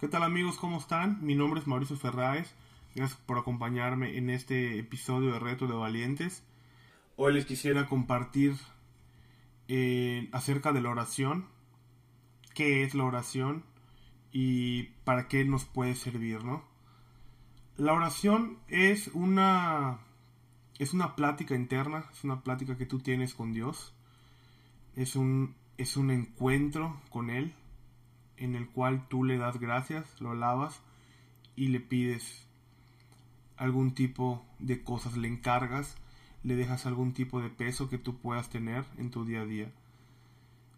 ¿Qué tal amigos? ¿Cómo están? Mi nombre es Mauricio Ferraes. Gracias por acompañarme en este episodio de Reto de Valientes. Hoy les quisiera compartir eh, acerca de la oración. ¿Qué es la oración? Y para qué nos puede servir, ¿no? La oración es una es una plática interna, es una plática que tú tienes con Dios. Es un es un encuentro con él en el cual tú le das gracias, lo alabas y le pides algún tipo de cosas, le encargas, le dejas algún tipo de peso que tú puedas tener en tu día a día.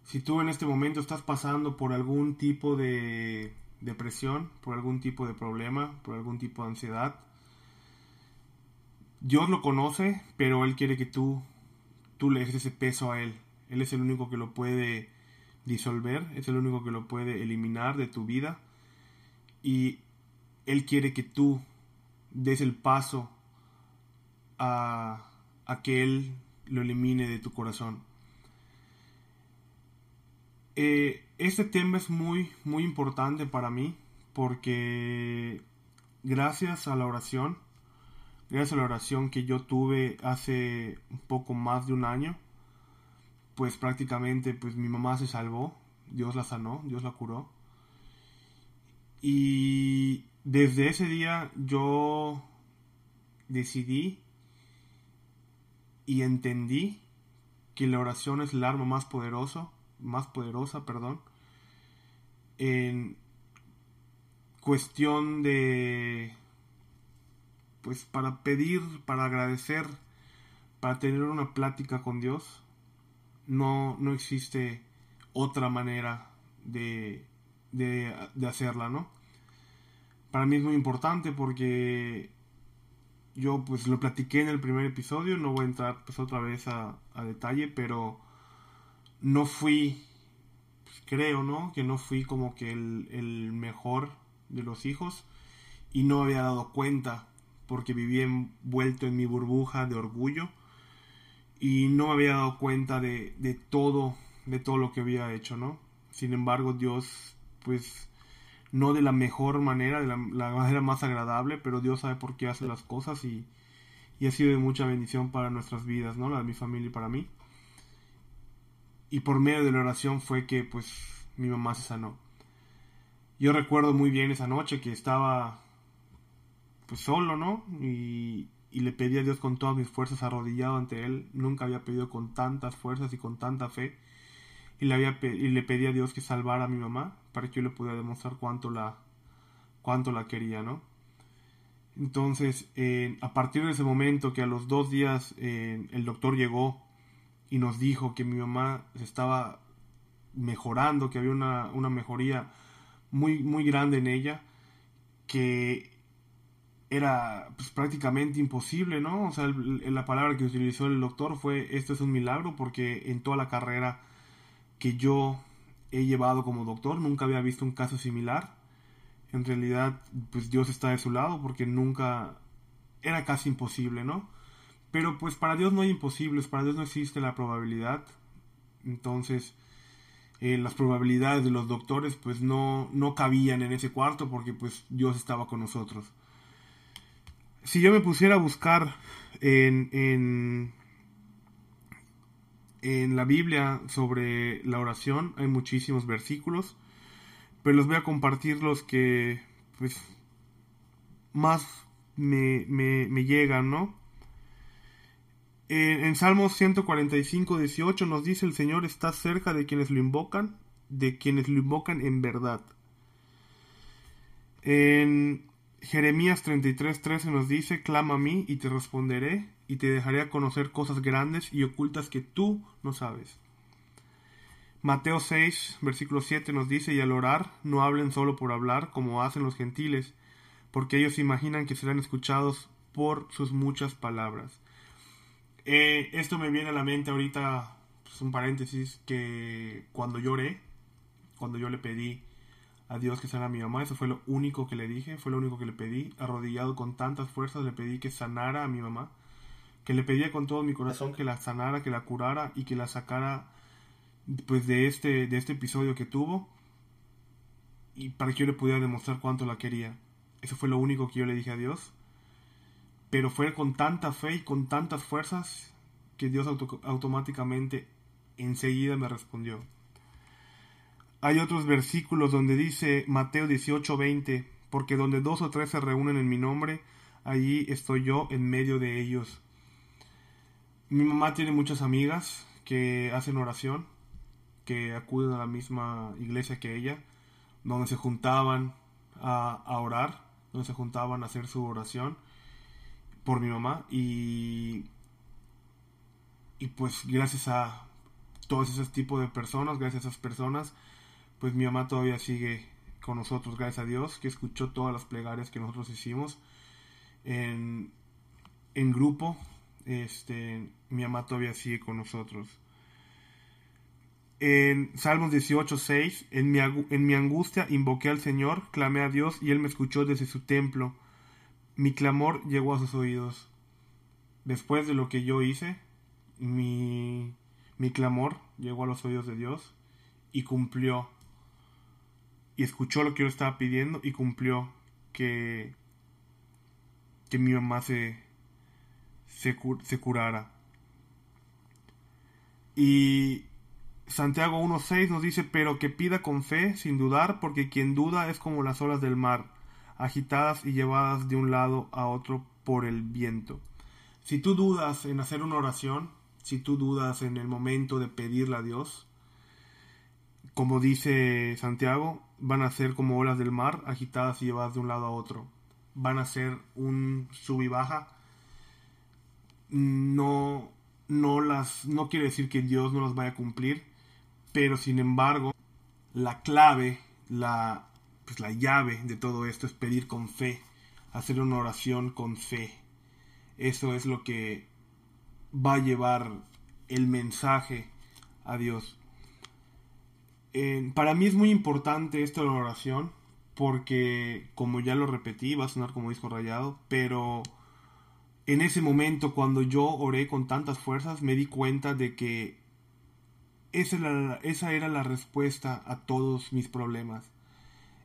Si tú en este momento estás pasando por algún tipo de depresión, por algún tipo de problema, por algún tipo de ansiedad, Dios lo conoce, pero Él quiere que tú, tú le dejes ese peso a Él. Él es el único que lo puede disolver, es el único que lo puede eliminar de tu vida y Él quiere que tú des el paso a, que Él lo elimine de tu corazón. Eh, este tema es muy, muy importante para mí porque gracias a la oración, gracias a la oración que yo tuve hace un poco más de un año, pues prácticamente pues mi mamá se salvó, Dios la sanó, Dios la curó. Y desde ese día yo decidí y entendí que la oración es el arma más poderoso, más poderosa, perdón, en cuestión de pues para pedir, para agradecer, para tener una plática con Dios no, no existe otra manera de, de, hacerla, ¿no? Para mí es muy importante porque yo pues lo platiqué en el primer episodio, no voy a entrar pues otra vez a, detalle, pero no fui, pues, creo, ¿no? Que no fui como que el, el mejor de los hijos y no había dado cuenta porque vivía envuelto en mi burbuja de orgullo y no me había dado cuenta de, de, todo, de todo lo que había hecho, ¿no? Sin embargo, Dios, pues, no de la mejor manera, de la, manera más agradable, pero Dios sabe por qué hace las cosas y, y, ha sido de mucha bendición para nuestras vidas, ¿no? La de mi familia y para mí. Y por medio de la oración fue que, pues, mi mamá se sanó. Yo recuerdo muy bien esa noche que estaba, pues, solo, ¿no? Y, y le pedí a Dios con todas mis fuerzas arrodillado ante Él. Nunca había pedido con tantas fuerzas y con tanta fe. Y le, había y le pedí a Dios que salvara a mi mamá para que yo le pudiera demostrar cuánto la, cuánto la quería, ¿no? Entonces, a partir de ese momento que a los dos días el doctor llegó y nos dijo que mi mamá se estaba mejorando, que había una, una mejoría muy, muy grande en ella, que era pues, prácticamente imposible, ¿no? O sea, la palabra que utilizó el doctor fue, esto es un milagro, porque en toda la carrera que yo he llevado como doctor nunca había visto un caso similar. En realidad, pues Dios está de su lado, porque nunca era casi imposible, ¿no? Pero pues para Dios no hay imposibles, para Dios no existe la probabilidad. Entonces, eh, las probabilidades de los doctores pues no, no cabían en ese cuarto porque pues Dios estaba con nosotros si yo me pusiera a buscar en, en, en, la Biblia sobre la oración, hay muchísimos versículos, pero los voy a compartir los que pues más me, me, llegan, ¿no? En, en Salmos 145, 18 nos dice el Señor está cerca de quienes lo invocan, de quienes lo invocan en verdad. En Jeremías 33:13 nos dice, clama a mí y te responderé y te dejaré conocer cosas grandes y ocultas que tú no sabes. Mateo 6, versículo 7 nos dice, y al orar no hablen solo por hablar como hacen los gentiles, porque ellos imaginan que serán escuchados por sus muchas palabras. Eh, esto me viene a la mente ahorita, pues un paréntesis, que cuando lloré, cuando yo le pedí a Dios que sanara a mi mamá. Eso fue lo único que le dije, fue lo único que le pedí. Arrodillado con tantas fuerzas le pedí que sanara a mi mamá. Que le pedía con todo mi corazón que la sanara, que la curara y que la sacara pues de este, de este episodio que tuvo. y para que yo le pudiera demostrar cuánto la quería. Eso fue lo único que yo le dije a Dios. Pero fue con tanta fe y con tantas fuerzas que Dios automáticamente enseguida me respondió. Hay otros versículos donde dice Mateo 18:20, porque donde dos o tres se reúnen en mi nombre, allí estoy yo en medio de ellos. Mi mamá tiene muchas amigas que hacen oración, que acuden a la misma iglesia que ella, donde se juntaban a, a orar, donde se juntaban a hacer su oración por mi mamá y y pues gracias a todos esos tipos de personas, gracias a esas personas, pues mi mamá todavía sigue con nosotros, gracias a Dios, que escuchó todas las plegarias que nosotros hicimos en, en grupo. Este, mi mamá todavía sigue con nosotros. En Salmos 18, 6, en mi, en mi angustia invoqué al Señor, clamé a Dios y Él me escuchó desde su templo. Mi clamor llegó a sus oídos. Después de lo que yo hice, mi, mi clamor llegó a los oídos de Dios y cumplió. Y escuchó lo que yo estaba pidiendo y cumplió que, que mi mamá se, se, se curara. Y Santiago 1.6 nos dice, pero que pida con fe, sin dudar, porque quien duda es como las olas del mar, agitadas y llevadas de un lado a otro por el viento. Si tú dudas en hacer una oración, si tú dudas en el momento de pedirle a Dios, como dice Santiago, van a ser como olas del mar, agitadas y llevadas de un lado a otro. Van a ser un sub y baja. No, no las, no quiere decir que Dios no las vaya a cumplir, pero sin embargo, la clave, la, pues la llave de todo esto es pedir con fe, hacer una oración con fe. Eso es lo que va a llevar el mensaje a Dios. Para mí es muy importante esto de la oración porque, como ya lo repetí, va a sonar como disco rayado, pero en ese momento cuando yo oré con tantas fuerzas me di cuenta de que esa era, esa era la respuesta a todos mis problemas.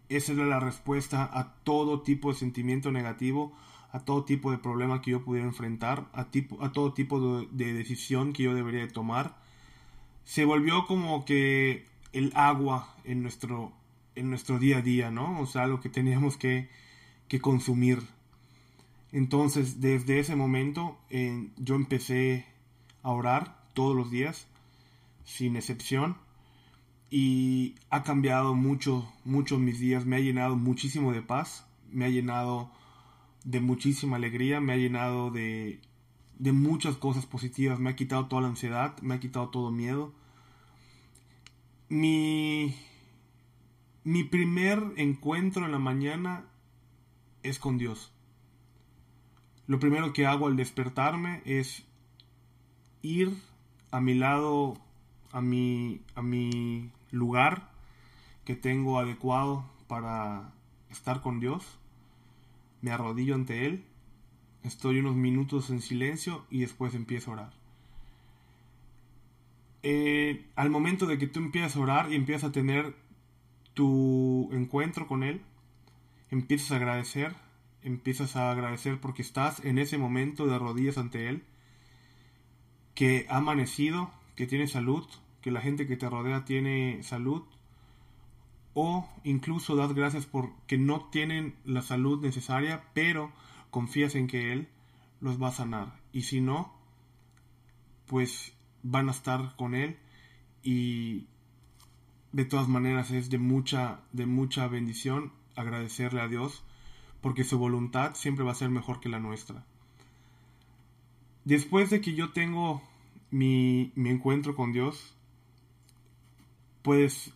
Esa era la respuesta a todo tipo de sentimiento negativo, a todo tipo de problema que yo pudiera enfrentar, a, tipo, a todo tipo de, decisión que yo debería de tomar. Se volvió como que el agua en nuestro, en nuestro día a día, ¿no? O sea, lo que teníamos que, que consumir. Entonces, desde ese momento, yo empecé a orar todos los días, sin excepción, y ha cambiado mucho, mucho mis días, me ha llenado muchísimo de paz, me ha llenado de muchísima alegría, me ha llenado de, de muchas cosas positivas, me ha quitado toda la ansiedad, me ha quitado todo miedo. Mi, mi primer encuentro en la mañana es con Dios. Lo primero que hago al despertarme es ir a mi lado, a mi, a mi lugar que tengo adecuado para estar con Dios me arrodillo ante Él, estoy unos minutos en silencio y después empiezo a orar. Eh, al momento de que tú empiezas a orar y empiezas a tener tu encuentro con Él, empiezas a agradecer, empiezas a agradecer porque estás en ese momento de rodillas ante Él, que ha amanecido, que tiene salud, que la gente que te rodea tiene salud, o incluso das gracias por que no tienen la salud necesaria, pero confías en que Él los va a sanar. Y si no, pues van a estar con Él y de todas maneras es de mucha, de mucha bendición agradecerle a Dios porque su voluntad siempre va a ser mejor que la nuestra. Después de que yo tengo mi, mi encuentro con Dios, pues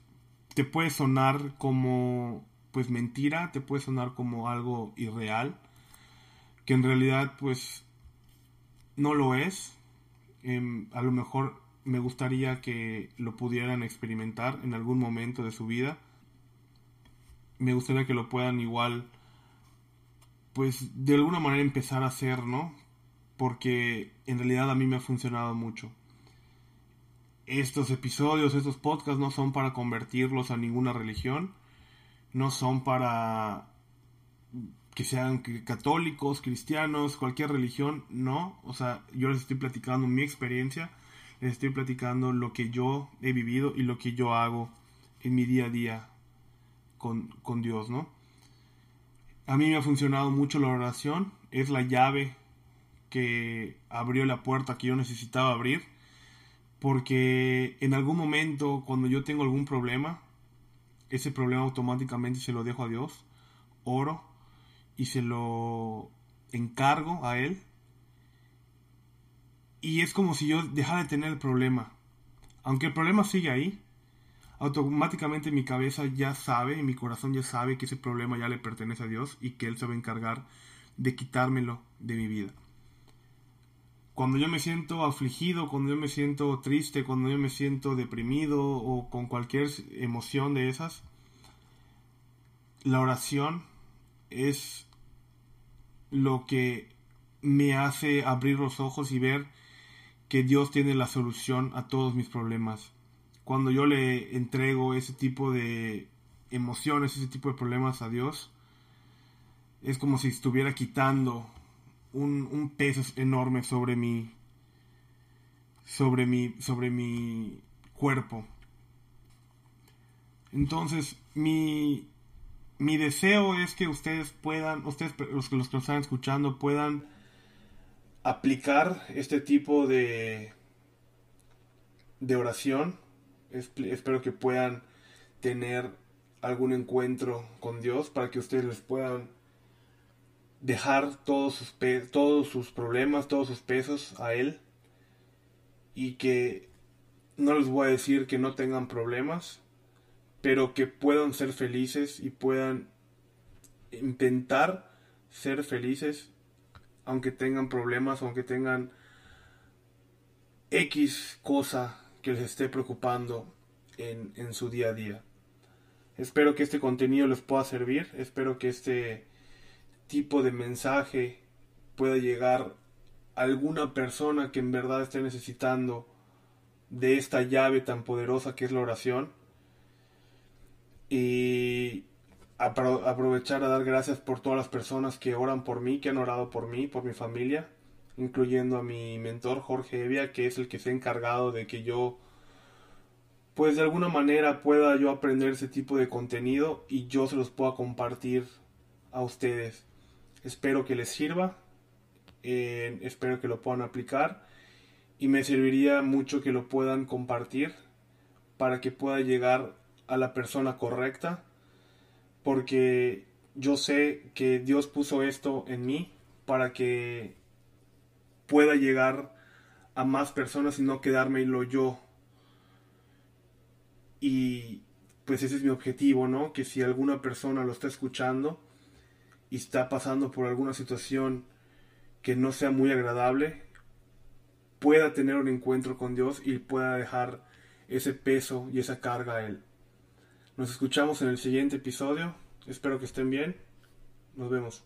te puede sonar como pues mentira, te puede sonar como algo irreal, que en realidad pues no lo es. Em, a lo mejor me gustaría que lo pudieran experimentar en algún momento de su vida. Me gustaría que lo puedan igual, pues de alguna manera empezar a hacer, ¿no? Porque en realidad a mí me ha funcionado mucho estos episodios, estos podcasts no son para convertirlos a ninguna religión. no son para que sean católicos, cristianos, cualquier religión, no. O sea, yo les estoy platicando mi experiencia, les estoy platicando lo que yo he vivido y lo que yo hago en mi día a día con, con Dios, ¿no? A mí me ha funcionado mucho la oración, es la llave que abrió la puerta que yo necesitaba abrir, porque en algún momento cuando yo tengo algún problema, ese problema automáticamente se lo dejo a Dios, oro y se lo encargo a Él. Y es como si yo dejara de tener el problema. Aunque el problema sigue ahí, automáticamente mi cabeza ya sabe, mi corazón ya sabe que ese problema ya le pertenece a Dios y que Él se va a encargar de quitármelo de mi vida. Cuando yo me siento afligido, cuando yo me siento triste, cuando yo me siento deprimido o con cualquier emoción de esas, la oración es lo que me hace abrir los ojos y ver que Dios tiene la solución a todos mis problemas. Cuando yo le entrego ese tipo de emociones, ese tipo de problemas a Dios, es como si estuviera quitando un, peso enorme sobre mi sobre mi sobre mi cuerpo entonces mi mi deseo es que ustedes puedan ustedes los que los que están escuchando puedan aplicar este tipo de de oración. Espero que puedan tener algún encuentro con Dios para que ustedes les puedan dejar todos sus, todos sus problemas, todos sus pesos a Él. Y que no les voy a decir que no tengan problemas, pero que puedan ser felices y puedan intentar ser felices aunque tengan problemas, aunque tengan X cosa que les esté preocupando en, en su día a día. Espero que este contenido les pueda servir, espero que este tipo de mensaje pueda llegar a alguna persona que en verdad esté necesitando de esta llave tan poderosa que es la oración. Y aprovechar a dar gracias por todas las personas que oran por mí, que han orado por mí, por mi familia, incluyendo a mi mentor Jorge Evia, que es el que se ha encargado de que yo, pues de alguna manera pueda yo aprender ese tipo de contenido y yo se los pueda compartir a ustedes. Espero que les sirva, eh, espero que lo puedan aplicar y me serviría mucho que lo puedan compartir para que pueda llegar a la persona correcta porque yo sé que Dios puso esto en mí para que pueda llegar a más personas y no quedármelo yo. Y pues ese es mi objetivo, ¿no? Que si alguna persona lo está escuchando, y está pasando por alguna situación que no sea muy agradable, pueda tener un encuentro con Dios y pueda dejar ese peso y esa carga a Él. Nos escuchamos en el siguiente episodio. Espero que estén bien. Nos vemos.